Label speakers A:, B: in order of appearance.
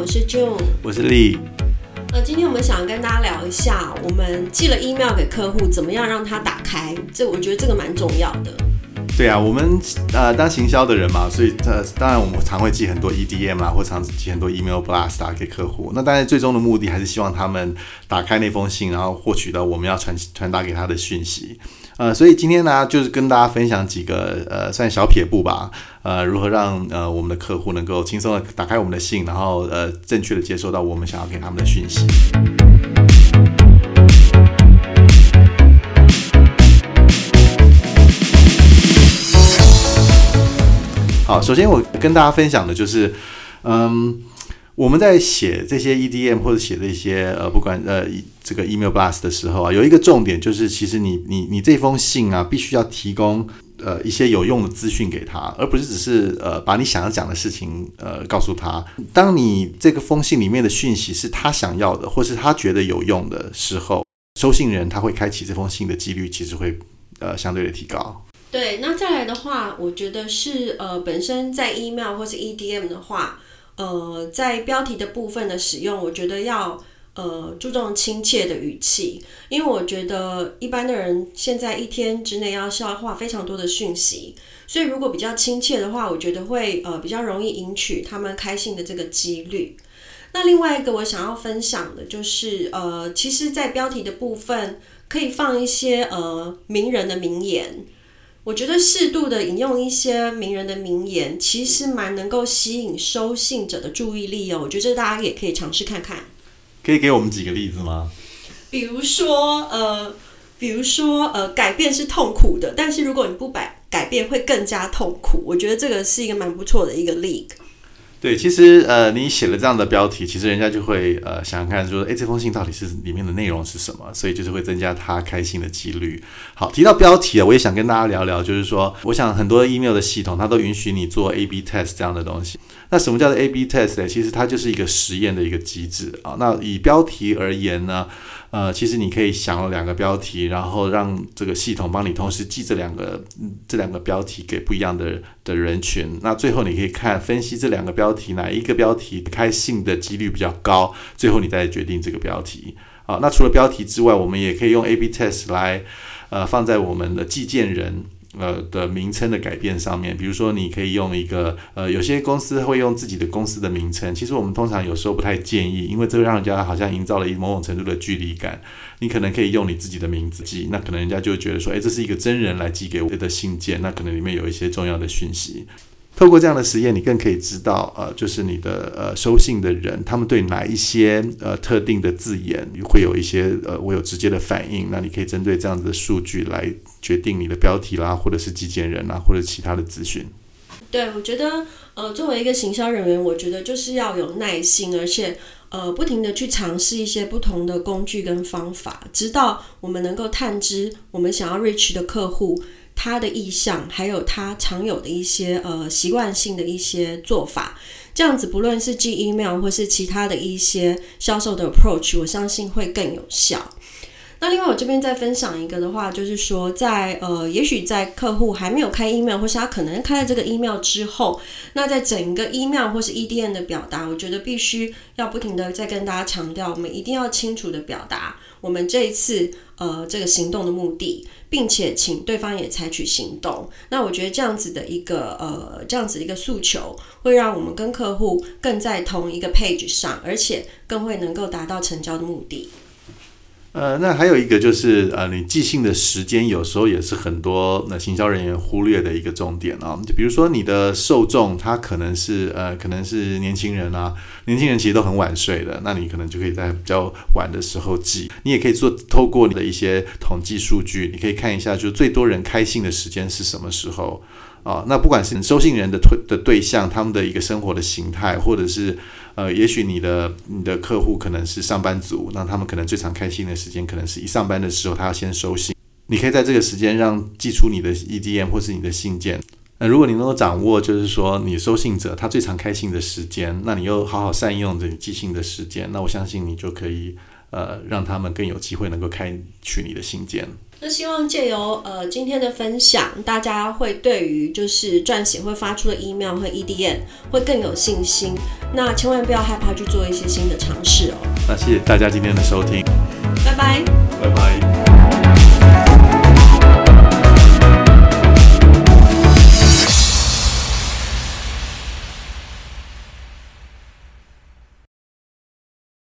A: 我是 June，
B: 我是 Lee。
A: 呃，今天我们想跟大家聊一下，我们寄了 email 给客户，怎么样让他打开？这我觉得这个蛮重要的。
B: 对啊，我们呃当行销的人嘛，所以呃当然我们常会寄很多 EDM 啊，或常寄很多 email blast 啊给客户。那当然最终的目的还是希望他们打开那封信，然后获取到我们要传传达给他的讯息。呃，所以今天呢，就是跟大家分享几个呃算小撇步吧，呃，如何让呃我们的客户能够轻松的打开我们的信，然后呃正确的接收到我们想要给他们的讯息。好，首先我跟大家分享的就是，嗯。我们在写这些 EDM 或者写这些呃，不管呃这个 email blast 的时候啊，有一个重点就是，其实你你你这封信啊，必须要提供呃一些有用的资讯给他，而不是只是呃把你想要讲的事情呃告诉他。当你这个封信里面的讯息是他想要的，或是他觉得有用的时候，收信人他会开启这封信的几率其实会呃相对的提高。
A: 对，那再来的话，我觉得是呃本身在 email 或是 EDM 的话。呃，在标题的部分的使用，我觉得要呃注重亲切的语气，因为我觉得一般的人现在一天之内要消化非常多的讯息，所以如果比较亲切的话，我觉得会呃比较容易引起他们开信的这个几率。那另外一个我想要分享的就是呃，其实，在标题的部分可以放一些呃名人的名言。我觉得适度的引用一些名人的名言，其实蛮能够吸引收信者的注意力哦。我觉得这大家也可以尝试看看。
B: 可以给我们几个例子吗？
A: 比如说，呃，比如说，呃，改变是痛苦的，但是如果你不改改变，会更加痛苦。我觉得这个是一个蛮不错的一个例子。
B: 对，其实呃，你写了这样的标题，其实人家就会呃想想看说，诶，这封信到底是里面的内容是什么？所以就是会增加他开心的几率。好，提到标题啊，我也想跟大家聊聊，就是说，我想很多 email 的系统它都允许你做 A/B test 这样的东西。那什么叫做 A/B test 呢？其实它就是一个实验的一个机制啊。那以标题而言呢，呃，其实你可以想了两个标题，然后让这个系统帮你同时寄这两个这两个标题给不一样的的人群。那最后你可以看分析这两个标题哪一个标题开信的几率比较高，最后你再决定这个标题。好，那除了标题之外，我们也可以用 A/B test 来呃放在我们的寄件人。呃的名称的改变上面，比如说你可以用一个呃，有些公司会用自己的公司的名称，其实我们通常有时候不太建议，因为这让人家好像营造了一某种程度的距离感。你可能可以用你自己的名字寄，那可能人家就觉得说，诶，这是一个真人来寄给我的信件，那可能里面有一些重要的讯息。透过这样的实验，你更可以知道，呃，就是你的呃收信的人，他们对哪一些呃特定的字眼会有一些呃我有直接的反应。那你可以针对这样子的数据来决定你的标题啦，或者是寄件人啦，或者其他的资讯。
A: 对，我觉得呃作为一个行销人员，我觉得就是要有耐心，而且呃不停的去尝试一些不同的工具跟方法，直到我们能够探知我们想要 reach 的客户。他的意向，还有他常有的一些呃习惯性的一些做法，这样子不论是寄 email 或是其他的一些销售的 approach，我相信会更有效。那另外我这边再分享一个的话，就是说在呃，也许在客户还没有开 email，或是他可能开了这个 email 之后，那在整个 email 或是 EDM 的表达，我觉得必须要不停的再跟大家强调，我们一定要清楚的表达我们这一次呃这个行动的目的。并且请对方也采取行动。那我觉得这样子的一个呃，这样子的一个诉求，会让我们跟客户更在同一个 page 上，而且更会能够达到成交的目的。
B: 呃，那还有一个就是，呃，你寄信的时间有时候也是很多那行销人员忽略的一个重点啊。就比如说你的受众，他可能是呃，可能是年轻人啊，年轻人其实都很晚睡的，那你可能就可以在比较晚的时候寄。你也可以做透过你的一些统计数据，你可以看一下，就最多人开信的时间是什么时候。啊，那不管是收信人的推的对象，他们的一个生活的形态，或者是呃，也许你的你的客户可能是上班族，那他们可能最常开信的时间，可能是一上班的时候，他要先收信。你可以在这个时间让寄出你的 EDM 或是你的信件。那如果你能够掌握，就是说你收信者他最常开信的时间，那你又好好善用着你寄信的时间，那我相信你就可以呃，让他们更有机会能够开取你的信件。
A: 那希望借由呃今天的分享，大家会对于就是撰写会发出的 email 和 EDM 会更有信心。那千万不要害怕去做一些新的尝试哦。
B: 那谢谢大家今天的收听，
A: 拜拜，
B: 拜拜。